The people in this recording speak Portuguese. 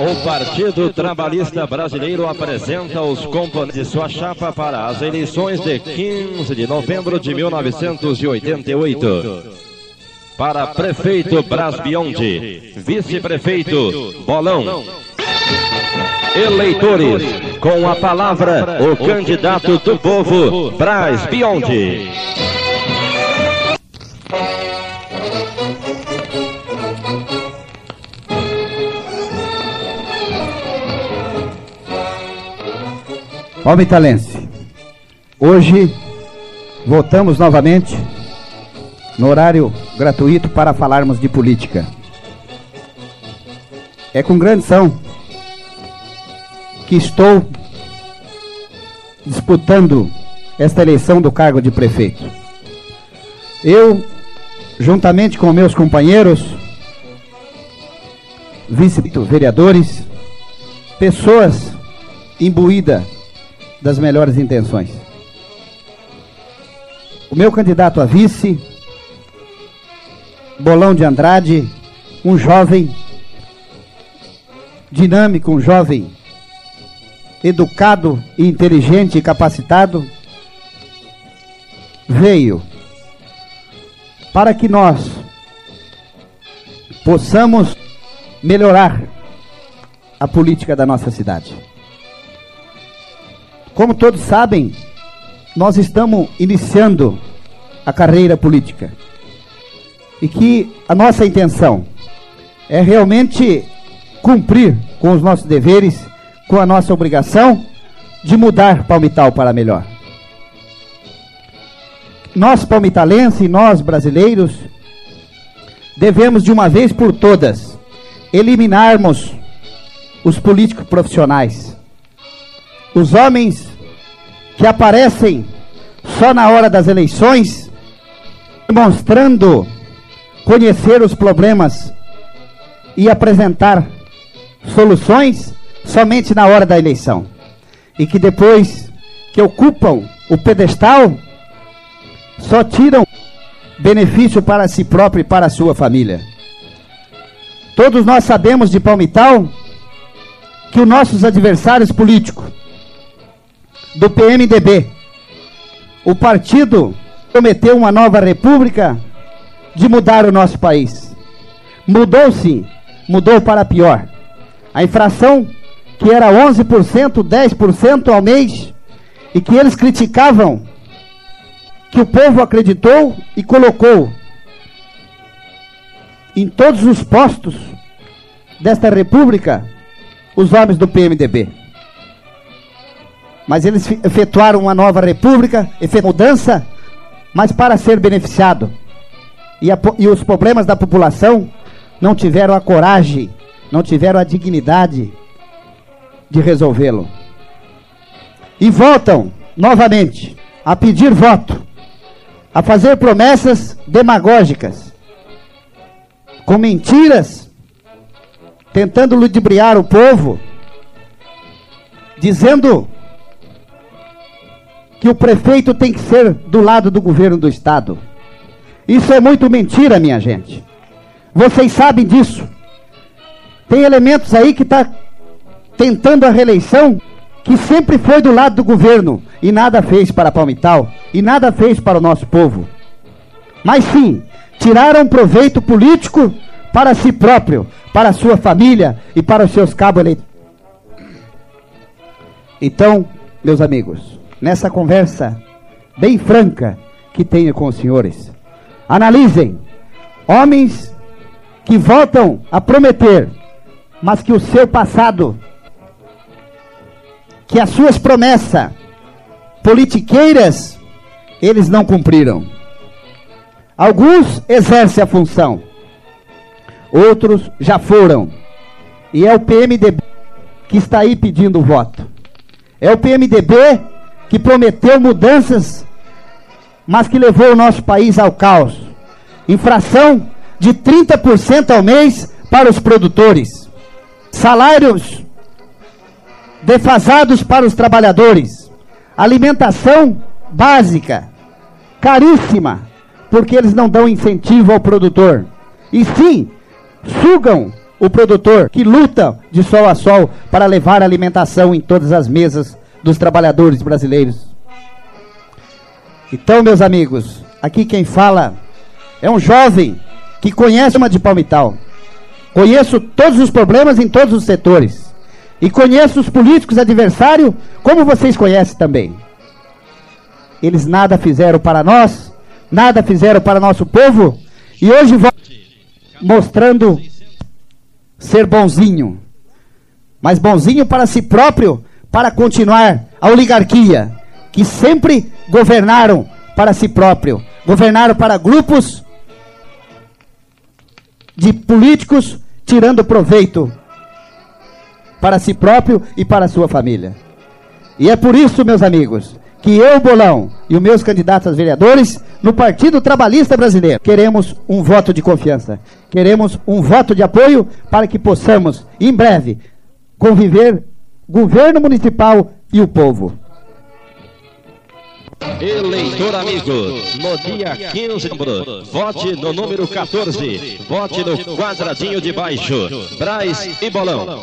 O Partido Trabalhista Brasileiro apresenta os componentes de sua chapa para as eleições de 15 de novembro de 1988. Para prefeito Bras Biondi, vice-prefeito Bolão. Eleitores, com a palavra, o candidato do povo, Bras Biondi. Palmitalense, hoje voltamos novamente no horário gratuito para falarmos de política. É com grande são que estou disputando esta eleição do cargo de prefeito. Eu, juntamente com meus companheiros, vice-vereadores, pessoas imbuídas das melhores intenções. O meu candidato a vice, Bolão de Andrade, um jovem dinâmico, um jovem educado, inteligente e capacitado, veio para que nós possamos melhorar a política da nossa cidade. Como todos sabem, nós estamos iniciando a carreira política. E que a nossa intenção é realmente cumprir com os nossos deveres, com a nossa obrigação de mudar Palmital para melhor. Nós palmitalenses nós brasileiros devemos de uma vez por todas eliminarmos os políticos profissionais. Os homens que aparecem só na hora das eleições, demonstrando conhecer os problemas e apresentar soluções somente na hora da eleição. E que depois que ocupam o pedestal, só tiram benefício para si próprio e para a sua família. Todos nós sabemos de Palmital que os nossos adversários políticos do PMDB. O partido prometeu uma nova república de mudar o nosso país. Mudou sim, mudou para pior. A infração que era 11%, 10% ao mês, e que eles criticavam, que o povo acreditou e colocou em todos os postos desta república os homens do PMDB mas eles efetuaram uma nova república, efetuaram mudança, mas para ser beneficiado. E, a, e os problemas da população não tiveram a coragem, não tiveram a dignidade de resolvê-lo. E voltam novamente a pedir voto, a fazer promessas demagógicas, com mentiras, tentando ludibriar o povo, dizendo que o prefeito tem que ser do lado do governo do estado. Isso é muito mentira, minha gente. Vocês sabem disso. Tem elementos aí que está tentando a reeleição que sempre foi do lado do governo e nada fez para Palmital e nada fez para o nosso povo. Mas sim, tiraram proveito político para si próprio, para sua família e para os seus cabos eleitorais. Então, meus amigos, nessa conversa bem franca que tenho com os senhores. Analisem homens que voltam a prometer, mas que o seu passado, que as suas promessas politiqueiras, eles não cumpriram. Alguns exercem a função, outros já foram. E é o PMDB que está aí pedindo voto. É o PMDB que prometeu mudanças, mas que levou o nosso país ao caos. Infração de 30% ao mês para os produtores. Salários defasados para os trabalhadores. Alimentação básica, caríssima, porque eles não dão incentivo ao produtor. E sim, sugam o produtor que luta de sol a sol para levar alimentação em todas as mesas dos trabalhadores brasileiros. Então, meus amigos, aqui quem fala é um jovem que conhece uma de Palmital. Conheço todos os problemas em todos os setores. E conheço os políticos adversários, como vocês conhecem também. Eles nada fizeram para nós, nada fizeram para nosso povo, e hoje vão mostrando ser bonzinho. Mas bonzinho para si próprio, para continuar a oligarquia, que sempre governaram para si próprio, governaram para grupos de políticos tirando proveito para si próprio e para sua família. E é por isso, meus amigos, que eu, Bolão, e os meus candidatos a vereadores, no Partido Trabalhista Brasileiro, queremos um voto de confiança. Queremos um voto de apoio para que possamos, em breve, conviver governo municipal e o povo. Eleitor amigo, no dia 15 de novembro, vote no número 14, vote no quadradinho de baixo, Braz e Bolão.